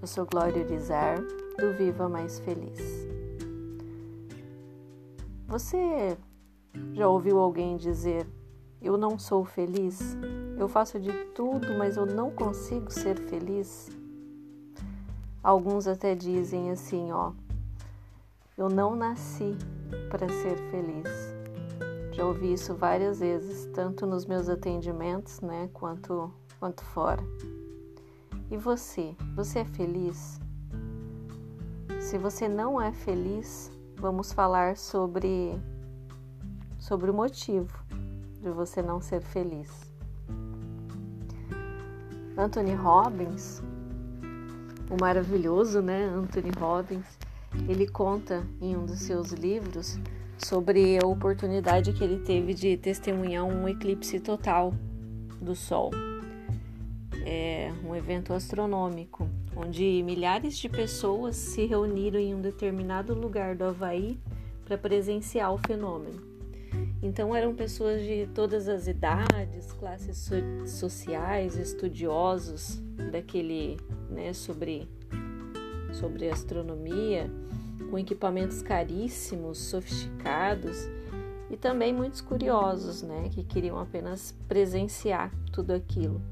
Eu sou Glória Urizar, do Viva Mais Feliz. Você já ouviu alguém dizer: Eu não sou feliz? Eu faço de tudo, mas eu não consigo ser feliz? Alguns até dizem assim: Ó, eu não nasci para ser feliz. Já ouvi isso várias vezes, tanto nos meus atendimentos, né, quanto, quanto fora. E você? Você é feliz? Se você não é feliz, vamos falar sobre sobre o motivo de você não ser feliz. Anthony Robbins, o maravilhoso, né, Anthony Robbins, ele conta em um dos seus livros sobre a oportunidade que ele teve de testemunhar um eclipse total do Sol evento astronômico, onde milhares de pessoas se reuniram em um determinado lugar do Havaí para presenciar o fenômeno. Então eram pessoas de todas as idades, classes so sociais, estudiosos daquele, né, sobre sobre astronomia, com equipamentos caríssimos, sofisticados e também muitos curiosos, né, que queriam apenas presenciar tudo aquilo.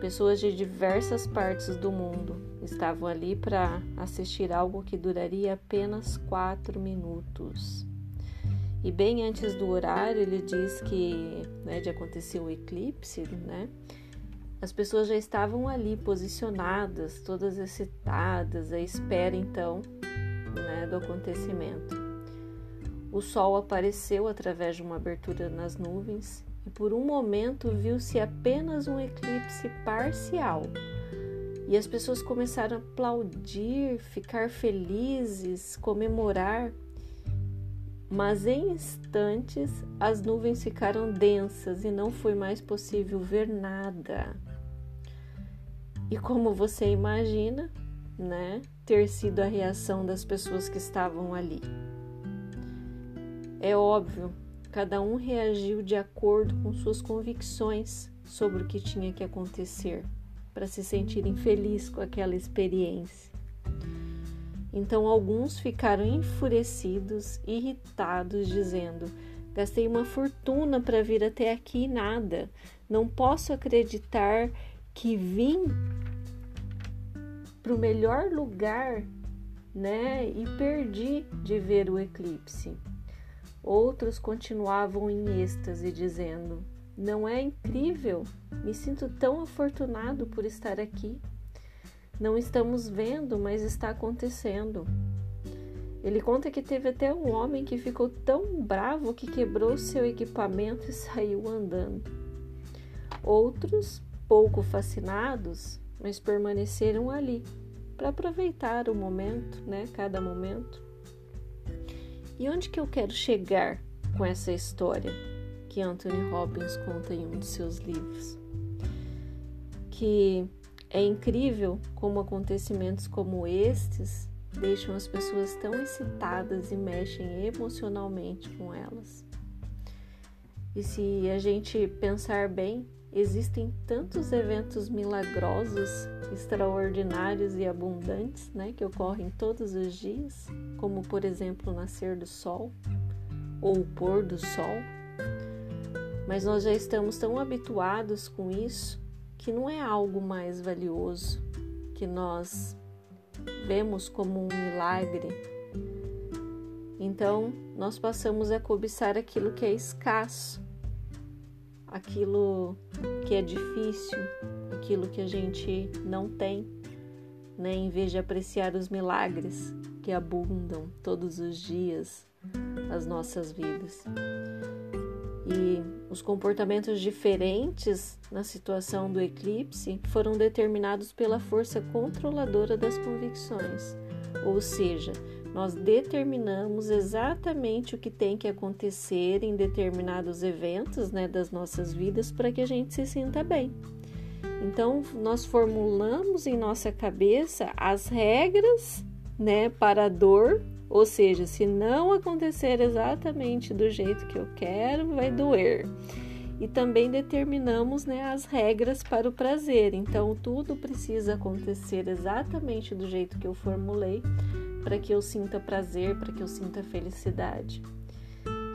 Pessoas de diversas partes do mundo estavam ali para assistir algo que duraria apenas quatro minutos. E bem antes do horário, ele diz que, né, de acontecer o eclipse, né, as pessoas já estavam ali posicionadas, todas excitadas, à espera então né, do acontecimento. O sol apareceu através de uma abertura nas nuvens e por um momento viu-se apenas um eclipse parcial. E as pessoas começaram a aplaudir, ficar felizes, comemorar. Mas em instantes as nuvens ficaram densas e não foi mais possível ver nada. E como você imagina, né, ter sido a reação das pessoas que estavam ali? É óbvio Cada um reagiu de acordo com suas convicções sobre o que tinha que acontecer, para se sentirem felizes com aquela experiência. Então, alguns ficaram enfurecidos, irritados, dizendo: Gastei uma fortuna para vir até aqui e nada. Não posso acreditar que vim para o melhor lugar, né? E perdi de ver o eclipse. Outros continuavam em êxtase, dizendo: Não é incrível? Me sinto tão afortunado por estar aqui. Não estamos vendo, mas está acontecendo. Ele conta que teve até um homem que ficou tão bravo que quebrou seu equipamento e saiu andando. Outros, pouco fascinados, mas permaneceram ali para aproveitar o momento, né, cada momento. E onde que eu quero chegar com essa história que Anthony Robbins conta em um de seus livros? Que é incrível como acontecimentos como estes deixam as pessoas tão excitadas e mexem emocionalmente com elas. E se a gente pensar bem, existem tantos eventos milagrosos, extraordinários e abundantes, né, que ocorrem todos os dias, como por exemplo o nascer do sol ou o pôr do sol. Mas nós já estamos tão habituados com isso que não é algo mais valioso que nós vemos como um milagre. Então, nós passamos a cobiçar aquilo que é escasso aquilo que é difícil, aquilo que a gente não tem, né? Em vez de apreciar os milagres que abundam todos os dias nas nossas vidas. E os comportamentos diferentes na situação do eclipse foram determinados pela força controladora das convicções, ou seja, nós determinamos exatamente o que tem que acontecer em determinados eventos né, das nossas vidas para que a gente se sinta bem. Então, nós formulamos em nossa cabeça as regras né, para a dor, ou seja, se não acontecer exatamente do jeito que eu quero, vai doer. e também determinamos né, as regras para o prazer. Então, tudo precisa acontecer exatamente do jeito que eu formulei para que eu sinta prazer, para que eu sinta felicidade.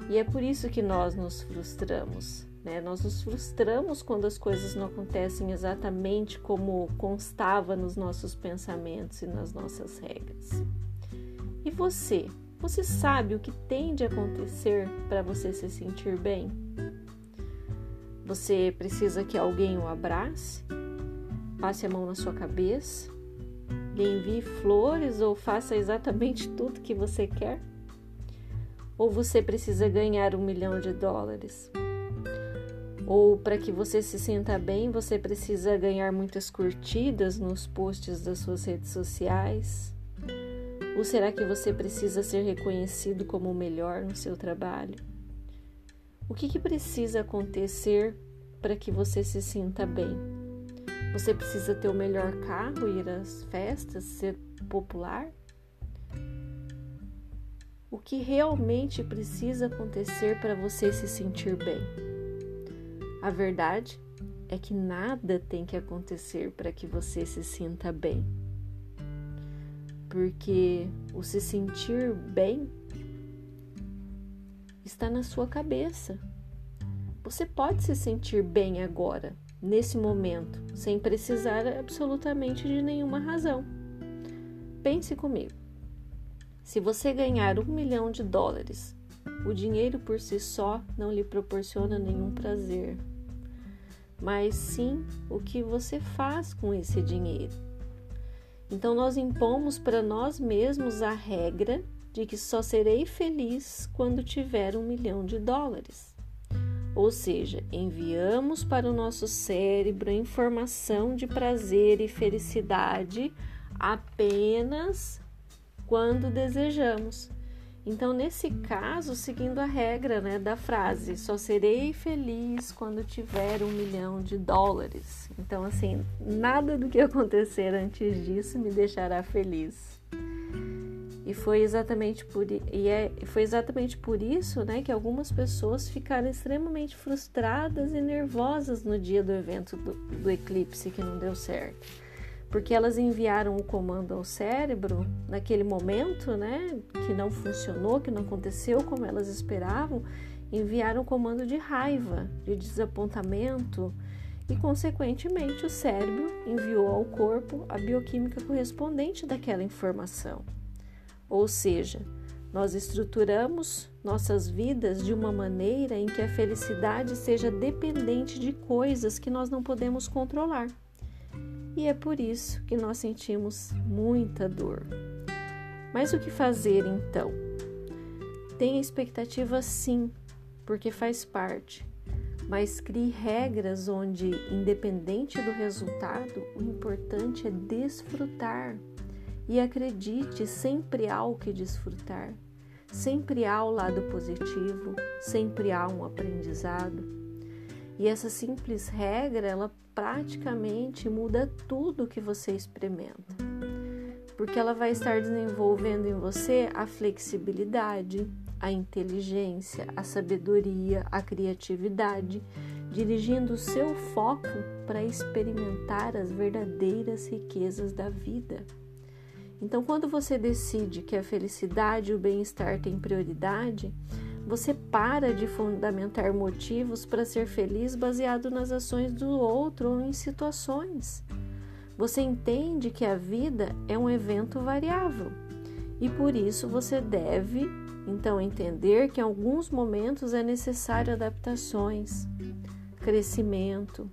E é por isso que nós nos frustramos. Né? Nós nos frustramos quando as coisas não acontecem exatamente como constava nos nossos pensamentos e nas nossas regras. E você? Você sabe o que tem de acontecer para você se sentir bem? Você precisa que alguém o abrace, passe a mão na sua cabeça, lhe envie flores ou faça exatamente tudo que você quer? Ou você precisa ganhar um milhão de dólares? Ou para que você se sinta bem, você precisa ganhar muitas curtidas nos posts das suas redes sociais? Ou será que você precisa ser reconhecido como o melhor no seu trabalho? O que, que precisa acontecer para que você se sinta bem? Você precisa ter o melhor carro, ir às festas, ser popular? O que realmente precisa acontecer para você se sentir bem? A verdade é que nada tem que acontecer para que você se sinta bem. Porque o se sentir bem está na sua cabeça. Você pode se sentir bem agora, nesse momento, sem precisar absolutamente de nenhuma razão. Pense comigo. Se você ganhar um milhão de dólares, o dinheiro por si só não lhe proporciona nenhum prazer, mas sim o que você faz com esse dinheiro. Então, nós impomos para nós mesmos a regra de que só serei feliz quando tiver um milhão de dólares. Ou seja, enviamos para o nosso cérebro a informação de prazer e felicidade apenas quando desejamos. Então, nesse caso, seguindo a regra né, da frase, só serei feliz quando tiver um milhão de dólares. Então, assim, nada do que acontecer antes disso me deixará feliz. E foi exatamente por, e é, foi exatamente por isso né, que algumas pessoas ficaram extremamente frustradas e nervosas no dia do evento do, do eclipse que não deu certo. Porque elas enviaram o comando ao cérebro naquele momento, né, que não funcionou, que não aconteceu como elas esperavam, enviaram o comando de raiva, de desapontamento, e, consequentemente, o cérebro enviou ao corpo a bioquímica correspondente daquela informação. Ou seja, nós estruturamos nossas vidas de uma maneira em que a felicidade seja dependente de coisas que nós não podemos controlar. E é por isso que nós sentimos muita dor. Mas o que fazer então? Tenha expectativa sim, porque faz parte, mas crie regras onde, independente do resultado, o importante é desfrutar e acredite, sempre há o que desfrutar, sempre há o lado positivo, sempre há um aprendizado. E essa simples regra, ela praticamente muda tudo que você experimenta. Porque ela vai estar desenvolvendo em você a flexibilidade, a inteligência, a sabedoria, a criatividade, dirigindo o seu foco para experimentar as verdadeiras riquezas da vida. Então, quando você decide que a felicidade e o bem-estar têm prioridade, você para de fundamentar motivos para ser feliz baseado nas ações do outro ou em situações. Você entende que a vida é um evento variável e por isso você deve então entender que em alguns momentos é necessário adaptações, crescimento,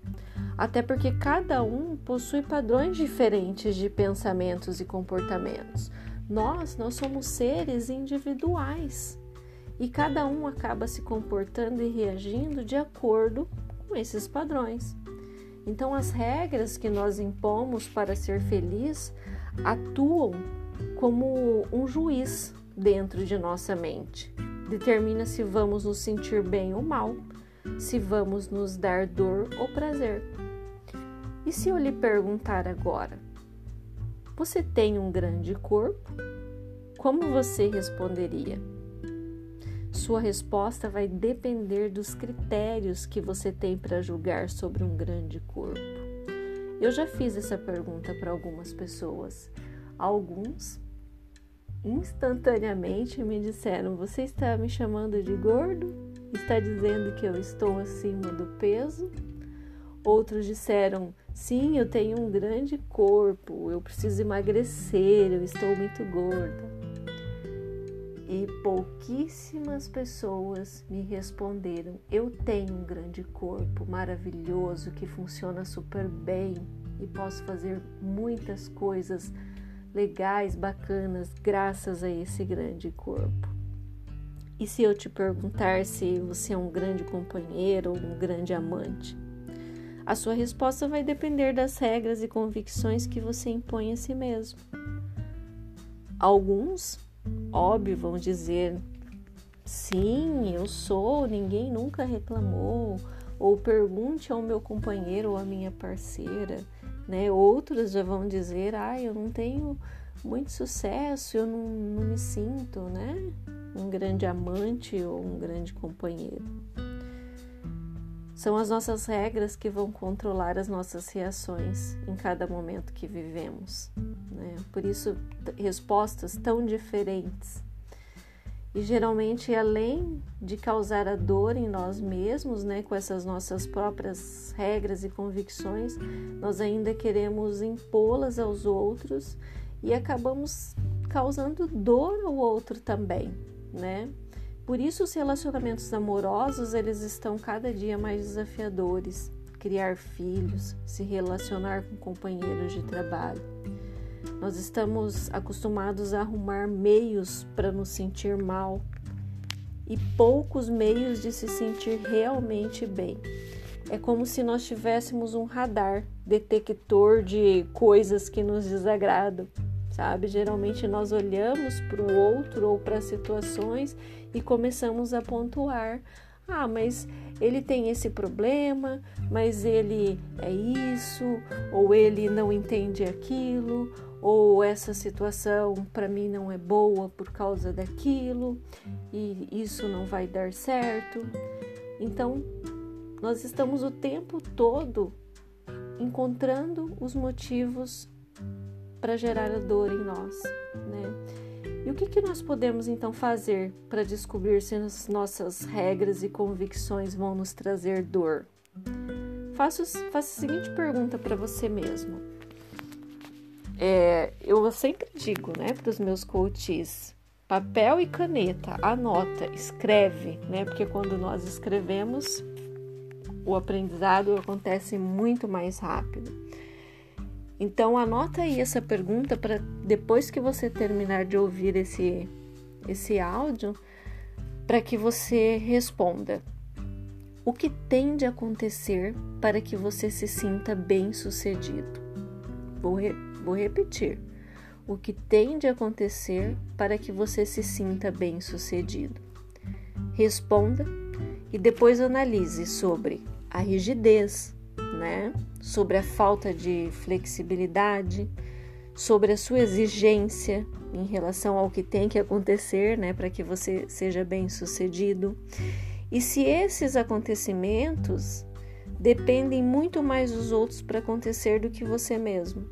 até porque cada um possui padrões diferentes de pensamentos e comportamentos. Nós, nós somos seres individuais e cada um acaba se comportando e reagindo de acordo com esses padrões. Então, as regras que nós impomos para ser feliz atuam como um juiz dentro de nossa mente. Determina se vamos nos sentir bem ou mal, se vamos nos dar dor ou prazer. E se eu lhe perguntar agora, você tem um grande corpo? Como você responderia? sua resposta vai depender dos critérios que você tem para julgar sobre um grande corpo. Eu já fiz essa pergunta para algumas pessoas. Alguns instantaneamente me disseram: Você está me chamando de gordo? Está dizendo que eu estou acima do peso? Outros disseram: Sim, eu tenho um grande corpo, eu preciso emagrecer, eu estou muito gorda. E pouquíssimas pessoas me responderam: Eu tenho um grande corpo maravilhoso que funciona super bem e posso fazer muitas coisas legais, bacanas, graças a esse grande corpo. E se eu te perguntar se você é um grande companheiro ou um grande amante? A sua resposta vai depender das regras e convicções que você impõe a si mesmo. Alguns, óbvio, vão dizer: sim, eu sou, ninguém nunca reclamou. Ou pergunte ao meu companheiro ou à minha parceira né? Outros já vão dizer, ah, eu não tenho muito sucesso, eu não, não me sinto, né? Um grande amante ou um grande companheiro. São as nossas regras que vão controlar as nossas reações em cada momento que vivemos. Né? Por isso, respostas tão diferentes e geralmente, além de causar a dor em nós mesmos, né, com essas nossas próprias regras e convicções, nós ainda queremos impô-las aos outros e acabamos causando dor ao outro também, né? Por isso os relacionamentos amorosos, eles estão cada dia mais desafiadores. Criar filhos, se relacionar com companheiros de trabalho. Nós estamos acostumados a arrumar meios para nos sentir mal e poucos meios de se sentir realmente bem. É como se nós tivéssemos um radar detector de coisas que nos desagradam, sabe? Geralmente nós olhamos para o outro ou para situações e começamos a pontuar. Ah, mas ele tem esse problema, mas ele é isso, ou ele não entende aquilo, ou essa situação para mim não é boa por causa daquilo e isso não vai dar certo. Então, nós estamos o tempo todo encontrando os motivos para gerar a dor em nós, né? E o que, que nós podemos então fazer para descobrir se as nossas regras e convicções vão nos trazer dor? Faça, a seguinte pergunta para você mesmo é, eu sempre digo, né, para os meus coaches, papel e caneta, anota, escreve, né, porque quando nós escrevemos, o aprendizado acontece muito mais rápido. Então anota aí essa pergunta para depois que você terminar de ouvir esse esse áudio, para que você responda. O que tem de acontecer para que você se sinta bem-sucedido? Vou, re Vou repetir. O que tem de acontecer para que você se sinta bem-sucedido? Responda e depois analise sobre a rigidez, né? Sobre a falta de flexibilidade, sobre a sua exigência em relação ao que tem que acontecer, né, para que você seja bem-sucedido. E se esses acontecimentos dependem muito mais dos outros para acontecer do que você mesmo.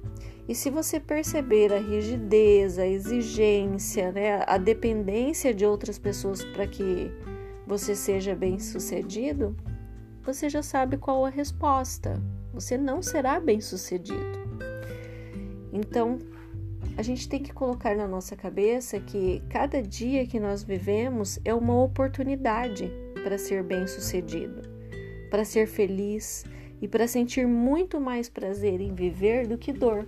E se você perceber a rigidez, a exigência, né, a dependência de outras pessoas para que você seja bem sucedido, você já sabe qual a resposta. Você não será bem sucedido. Então, a gente tem que colocar na nossa cabeça que cada dia que nós vivemos é uma oportunidade para ser bem sucedido, para ser feliz e para sentir muito mais prazer em viver do que dor.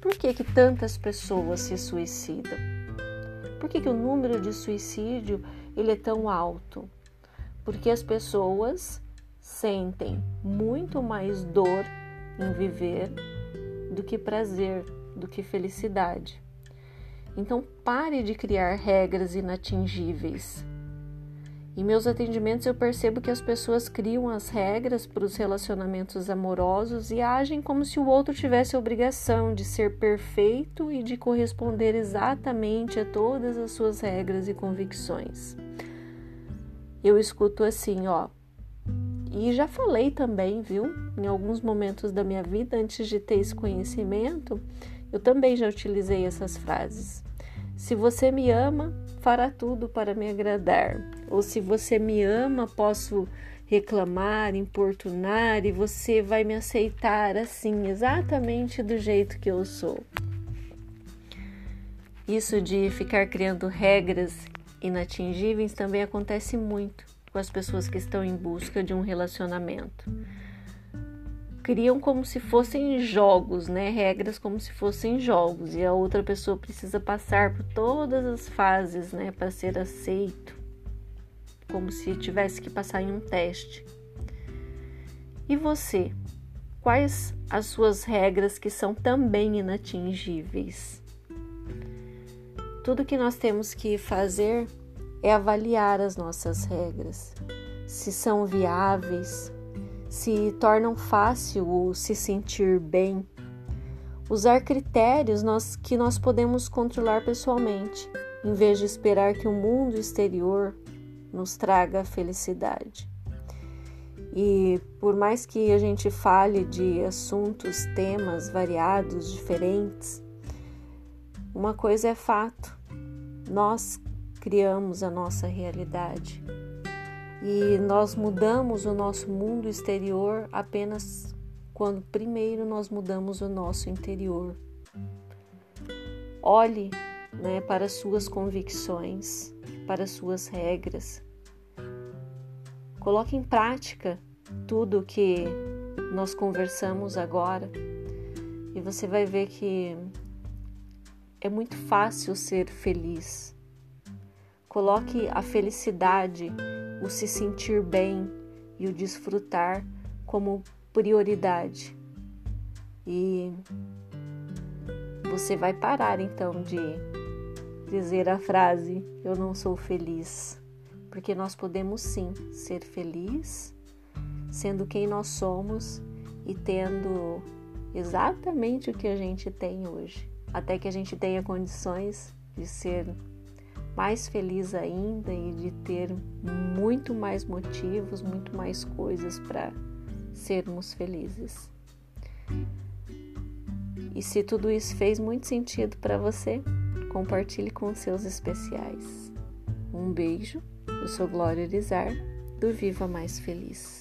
Por que, que tantas pessoas se suicidam? Por que, que o número de suicídio ele é tão alto? Porque as pessoas sentem muito mais dor em viver do que prazer, do que felicidade. Então pare de criar regras inatingíveis em meus atendimentos eu percebo que as pessoas criam as regras para os relacionamentos amorosos e agem como se o outro tivesse a obrigação de ser perfeito e de corresponder exatamente a todas as suas regras e convicções. eu escuto assim, ó. E já falei também, viu? Em alguns momentos da minha vida, antes de ter esse conhecimento, eu também já utilizei essas frases. Se você me ama, fará tudo para me agradar. Ou se você me ama, posso reclamar, importunar e você vai me aceitar assim, exatamente do jeito que eu sou. Isso de ficar criando regras inatingíveis também acontece muito com as pessoas que estão em busca de um relacionamento. Criam como se fossem jogos, né? Regras como se fossem jogos, e a outra pessoa precisa passar por todas as fases, né, para ser aceito como se tivesse que passar em um teste. E você? Quais as suas regras que são também inatingíveis? Tudo que nós temos que fazer é avaliar as nossas regras, se são viáveis, se tornam fácil o se sentir bem. Usar critérios nós, que nós podemos controlar pessoalmente, em vez de esperar que o mundo exterior nos traga felicidade. E por mais que a gente fale de assuntos, temas variados, diferentes, uma coisa é fato: nós criamos a nossa realidade e nós mudamos o nosso mundo exterior apenas quando primeiro nós mudamos o nosso interior. Olhe né, para suas convicções, para suas regras, Coloque em prática tudo que nós conversamos agora e você vai ver que é muito fácil ser feliz. Coloque a felicidade, o se sentir bem e o desfrutar como prioridade. E você vai parar então de dizer a frase: Eu não sou feliz porque nós podemos sim ser felizes sendo quem nós somos e tendo exatamente o que a gente tem hoje, até que a gente tenha condições de ser mais feliz ainda e de ter muito mais motivos, muito mais coisas para sermos felizes. E se tudo isso fez muito sentido para você, compartilhe com seus especiais. Um beijo eu sou Glória Erizar, do Viva Mais Feliz.